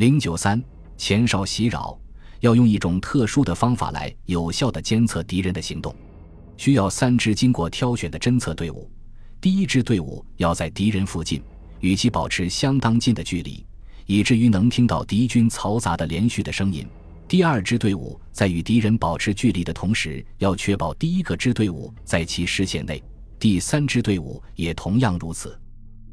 零九三前哨袭扰，要用一种特殊的方法来有效的监测敌人的行动，需要三支经过挑选的侦测队伍。第一支队伍要在敌人附近，与其保持相当近的距离，以至于能听到敌军嘈杂的连续的声音。第二支队伍在与敌人保持距离的同时，要确保第一个支队伍在其视线内。第三支队伍也同样如此。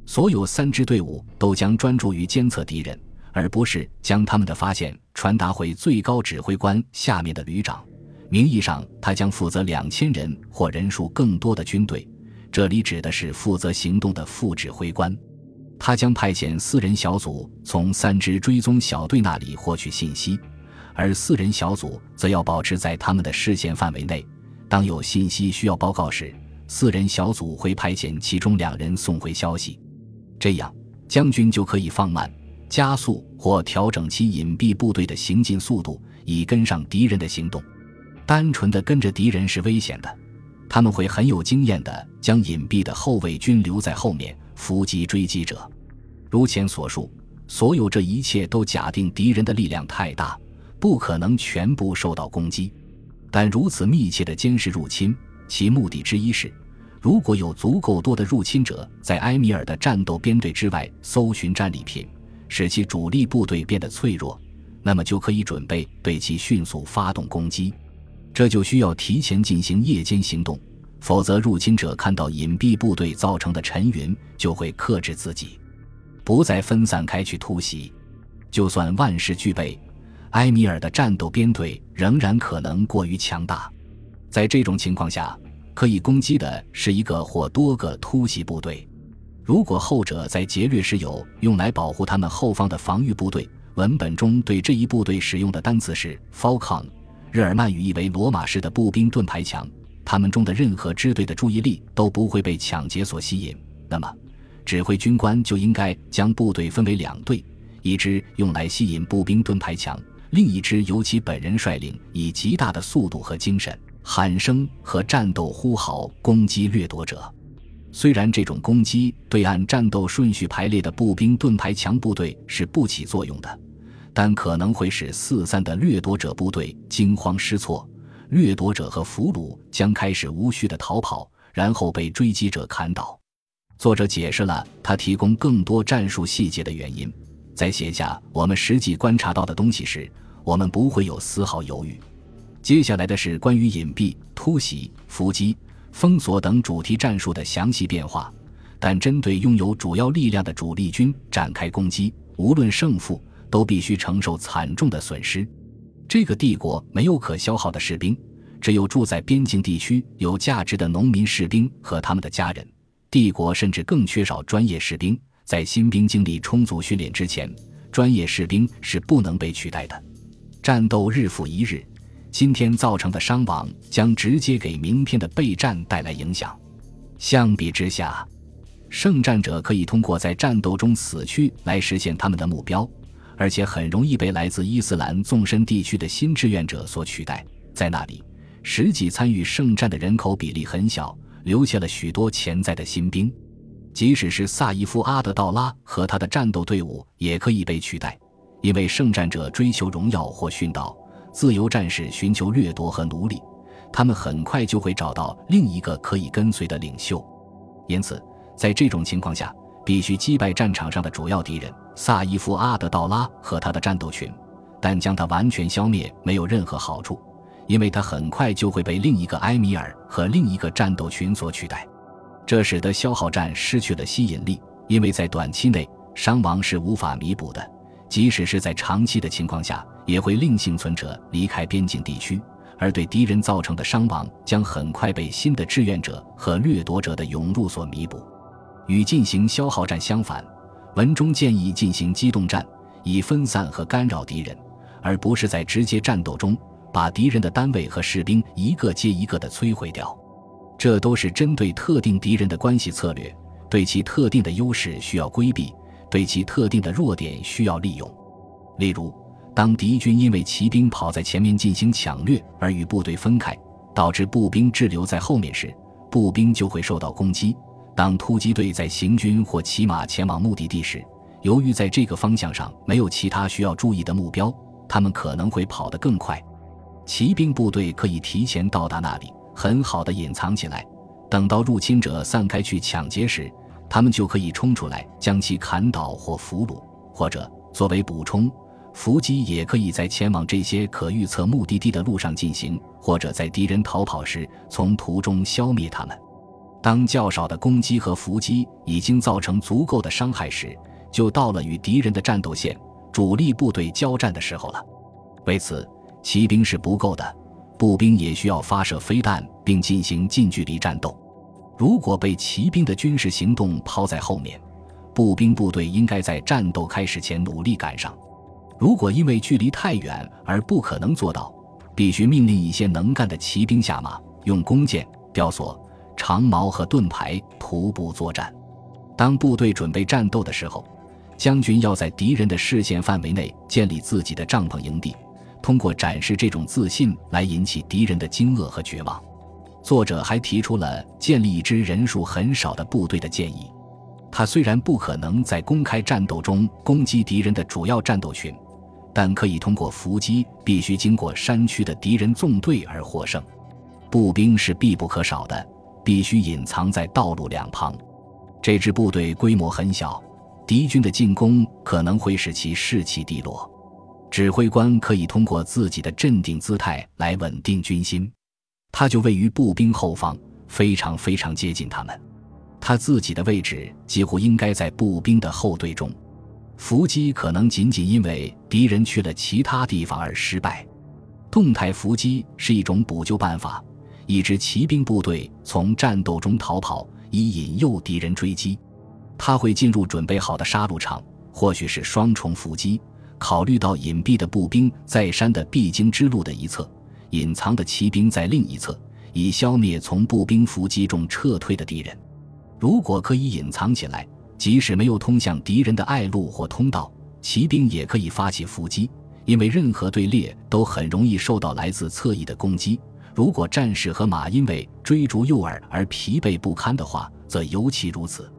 所有三支队伍都将专注于监测敌人，而不是将他们的发现传达回最高指挥官下面的旅长。名义上，他将负责两千人或人数更多的军队。这里指的是负责行动的副指挥官，他将派遣四人小组从三支追踪小队那里获取信息，而四人小组则要保持在他们的视线范围内。当有信息需要报告时，四人小组会派遣其中两人送回消息，这样将军就可以放慢、加速或调整其隐蔽部队的行进速度，以跟上敌人的行动。单纯的跟着敌人是危险的。他们会很有经验地将隐蔽的后卫军留在后面伏击追击者。如前所述，所有这一切都假定敌人的力量太大，不可能全部受到攻击。但如此密切的监视入侵，其目的之一是，如果有足够多的入侵者在埃米尔的战斗编队之外搜寻战利品，使其主力部队变得脆弱，那么就可以准备对其迅速发动攻击。这就需要提前进行夜间行动，否则入侵者看到隐蔽部队造成的沉云，就会克制自己，不再分散开去突袭。就算万事俱备，埃米尔的战斗编队仍然可能过于强大。在这种情况下，可以攻击的是一个或多个突袭部队。如果后者在劫掠时有用来保护他们后方的防御部队，文本中对这一部队使用的单词是 Falcon。日耳曼语意为罗马式的步兵盾牌墙，他们中的任何支队的注意力都不会被抢劫所吸引。那么，指挥军官就应该将部队分为两队，一支用来吸引步兵盾牌墙，另一支由其本人率领，以极大的速度和精神、喊声和战斗呼号攻击掠夺者。虽然这种攻击对按战斗顺序排列的步兵盾牌墙部队是不起作用的。但可能会使四散的掠夺者部队惊慌失措，掠夺者和俘虏将开始无序的逃跑，然后被追击者砍倒。作者解释了他提供更多战术细节的原因。在写下我们实际观察到的东西时，我们不会有丝毫犹豫。接下来的是关于隐蔽、突袭、伏击、封锁等主题战术的详细变化。但针对拥有主要力量的主力军展开攻击，无论胜负。都必须承受惨重的损失。这个帝国没有可消耗的士兵，只有住在边境地区有价值的农民士兵和他们的家人。帝国甚至更缺少专业士兵。在新兵经历充足训练之前，专业士兵是不能被取代的。战斗日复一日，今天造成的伤亡将直接给明天的备战带来影响。相比之下，胜战者可以通过在战斗中死去来实现他们的目标。而且很容易被来自伊斯兰纵深地区的新志愿者所取代，在那里，实际参与圣战的人口比例很小，留下了许多潜在的新兵。即使是萨伊夫·阿德道拉和他的战斗队伍也可以被取代，因为圣战者追求荣耀或殉道，自由战士寻求掠夺和奴隶，他们很快就会找到另一个可以跟随的领袖。因此，在这种情况下，必须击败战场上的主要敌人。萨伊夫·阿德道拉和他的战斗群，但将他完全消灭没有任何好处，因为他很快就会被另一个埃米尔和另一个战斗群所取代。这使得消耗战失去了吸引力，因为在短期内伤亡是无法弥补的，即使是在长期的情况下，也会令幸存者离开边境地区，而对敌人造成的伤亡将很快被新的志愿者和掠夺者的涌入所弥补。与进行消耗战相反。文中建议进行机动战，以分散和干扰敌人，而不是在直接战斗中把敌人的单位和士兵一个接一个的摧毁掉。这都是针对特定敌人的关系策略，对其特定的优势需要规避，对其特定的弱点需要利用。例如，当敌军因为骑兵跑在前面进行抢掠而与部队分开，导致步兵滞留在后面时，步兵就会受到攻击。当突击队在行军或骑马前往目的地时，由于在这个方向上没有其他需要注意的目标，他们可能会跑得更快。骑兵部队可以提前到达那里，很好的隐藏起来。等到入侵者散开去抢劫时，他们就可以冲出来将其砍倒或俘虏，或者作为补充，伏击也可以在前往这些可预测目的地的路上进行，或者在敌人逃跑时从途中消灭他们。当较少的攻击和伏击已经造成足够的伤害时，就到了与敌人的战斗线、主力部队交战的时候了。为此，骑兵是不够的，步兵也需要发射飞弹并进行近距离战斗。如果被骑兵的军事行动抛在后面，步兵部队应该在战斗开始前努力赶上。如果因为距离太远而不可能做到，必须命令一些能干的骑兵下马，用弓箭、吊索。长矛和盾牌徒步作战。当部队准备战斗的时候，将军要在敌人的视线范围内建立自己的帐篷营地，通过展示这种自信来引起敌人的惊愕和绝望。作者还提出了建立一支人数很少的部队的建议。他虽然不可能在公开战斗中攻击敌人的主要战斗群，但可以通过伏击必须经过山区的敌人纵队而获胜。步兵是必不可少的。必须隐藏在道路两旁。这支部队规模很小，敌军的进攻可能会使其士气低落。指挥官可以通过自己的镇定姿态来稳定军心。他就位于步兵后方，非常非常接近他们。他自己的位置几乎应该在步兵的后队中。伏击可能仅仅因为敌人去了其他地方而失败。动态伏击是一种补救办法。一支骑兵部队从战斗中逃跑，以引诱敌人追击。他会进入准备好的杀戮场，或许是双重伏击。考虑到隐蔽的步兵在山的必经之路的一侧，隐藏的骑兵在另一侧，以消灭从步兵伏击中撤退的敌人。如果可以隐藏起来，即使没有通向敌人的隘路或通道，骑兵也可以发起伏击，因为任何队列都很容易受到来自侧翼的攻击。如果战士和马因为追逐诱饵而疲惫不堪的话，则尤其如此。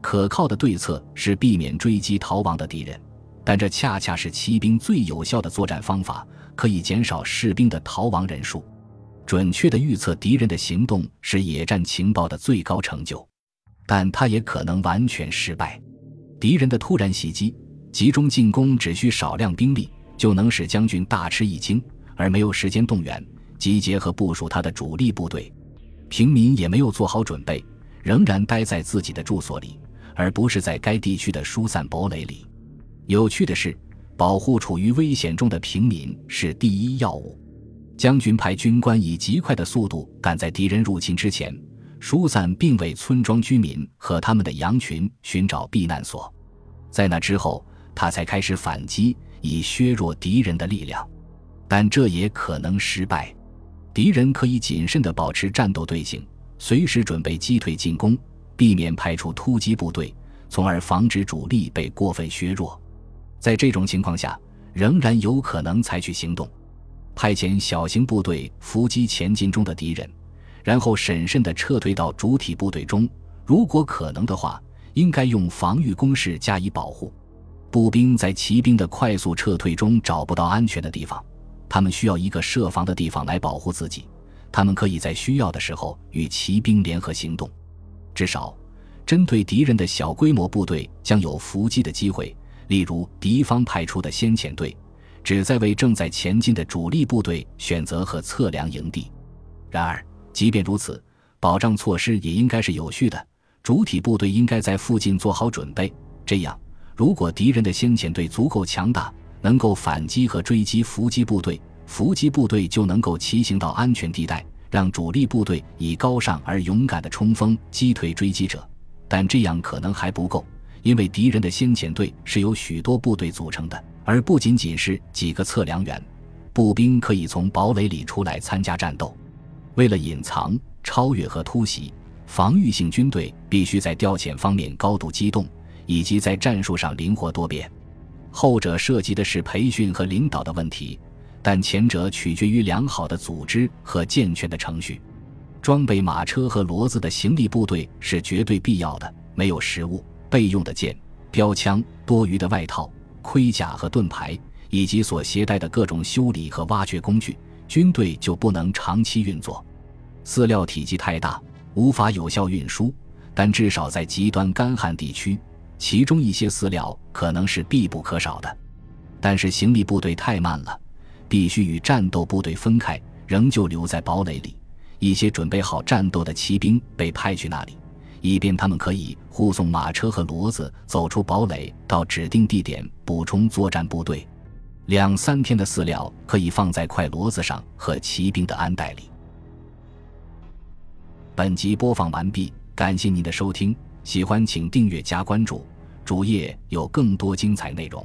可靠的对策是避免追击逃亡的敌人，但这恰恰是骑兵最有效的作战方法，可以减少士兵的逃亡人数。准确的预测敌人的行动是野战情报的最高成就，但它也可能完全失败。敌人的突然袭击、集中进攻只需少量兵力，就能使将军大吃一惊，而没有时间动员。集结和部署他的主力部队，平民也没有做好准备，仍然待在自己的住所里，而不是在该地区的疏散堡垒里。有趣的是，保护处于危险中的平民是第一要务。将军派军官以极快的速度赶在敌人入侵之前，疏散并为村庄居民和他们的羊群寻找避难所。在那之后，他才开始反击，以削弱敌人的力量。但这也可能失败。敌人可以谨慎地保持战斗队形，随时准备击退进攻，避免派出突击部队，从而防止主力被过分削弱。在这种情况下，仍然有可能采取行动，派遣小型部队伏击前进中的敌人，然后审慎地撤退到主体部队中。如果可能的话，应该用防御工事加以保护。步兵在骑兵的快速撤退中找不到安全的地方。他们需要一个设防的地方来保护自己。他们可以在需要的时候与骑兵联合行动。至少，针对敌人的小规模部队将有伏击的机会。例如，敌方派出的先遣队，旨在为正在前进的主力部队选择和测量营地。然而，即便如此，保障措施也应该是有序的。主体部队应该在附近做好准备。这样，如果敌人的先遣队足够强大，能够反击和追击伏击部队，伏击部队就能够骑行到安全地带，让主力部队以高尚而勇敢的冲锋击退追击者。但这样可能还不够，因为敌人的先遣队是由许多部队组成的，而不仅仅是几个测量员。步兵可以从堡垒里出来参加战斗。为了隐藏、超越和突袭，防御性军队必须在调遣方面高度机动，以及在战术上灵活多变。后者涉及的是培训和领导的问题，但前者取决于良好的组织和健全的程序。装备马车和骡子的行李部队是绝对必要的。没有食物、备用的剑、标枪、多余的外套、盔甲和盾牌，以及所携带的各种修理和挖掘工具，军队就不能长期运作。饲料体积太大，无法有效运输，但至少在极端干旱地区，其中一些饲料可能是必不可少的。但是行李部队太慢了，必须与战斗部队分开，仍旧留在堡垒里。一些准备好战斗的骑兵被派去那里，以便他们可以护送马车和骡子走出堡垒，到指定地点补充作战部队。两三天的饲料可以放在快骡子上和骑兵的鞍袋里。本集播放完毕，感谢您的收听，喜欢请订阅加关注，主页有更多精彩内容。